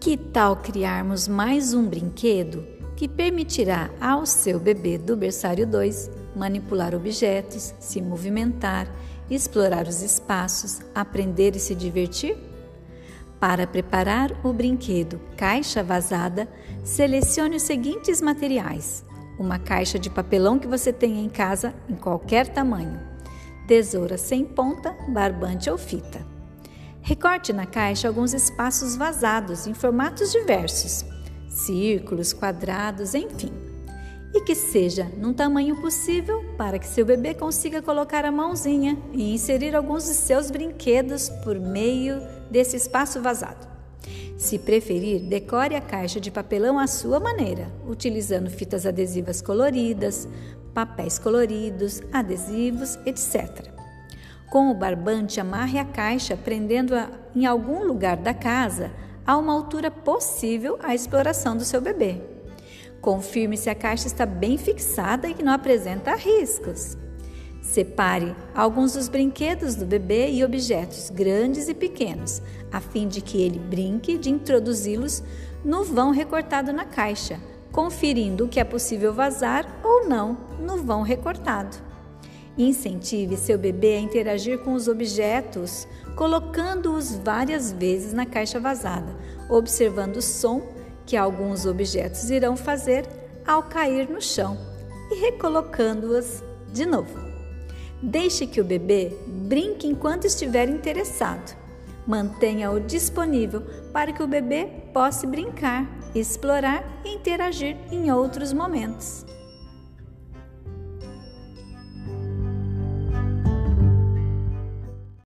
Que tal criarmos mais um brinquedo que permitirá ao seu bebê do berçário 2 manipular objetos, se movimentar, explorar os espaços, aprender e se divertir? Para preparar o brinquedo Caixa Vazada, selecione os seguintes materiais: uma caixa de papelão que você tenha em casa em qualquer tamanho, tesoura sem ponta, barbante ou fita Recorte na caixa alguns espaços vazados em formatos diversos, círculos, quadrados, enfim. E que seja num tamanho possível para que seu bebê consiga colocar a mãozinha e inserir alguns de seus brinquedos por meio desse espaço vazado. Se preferir, decore a caixa de papelão à sua maneira, utilizando fitas adesivas coloridas, papéis coloridos, adesivos, etc. Com o barbante, amarre a caixa, prendendo-a em algum lugar da casa a uma altura possível à exploração do seu bebê. Confirme se a caixa está bem fixada e que não apresenta riscos. Separe alguns dos brinquedos do bebê e objetos grandes e pequenos, a fim de que ele brinque de introduzi-los no vão recortado na caixa, conferindo o que é possível vazar ou não no vão recortado. Incentive seu bebê a interagir com os objetos, colocando-os várias vezes na caixa vazada, observando o som que alguns objetos irão fazer ao cair no chão e recolocando-os de novo. Deixe que o bebê brinque enquanto estiver interessado. Mantenha-o disponível para que o bebê possa brincar, explorar e interagir em outros momentos.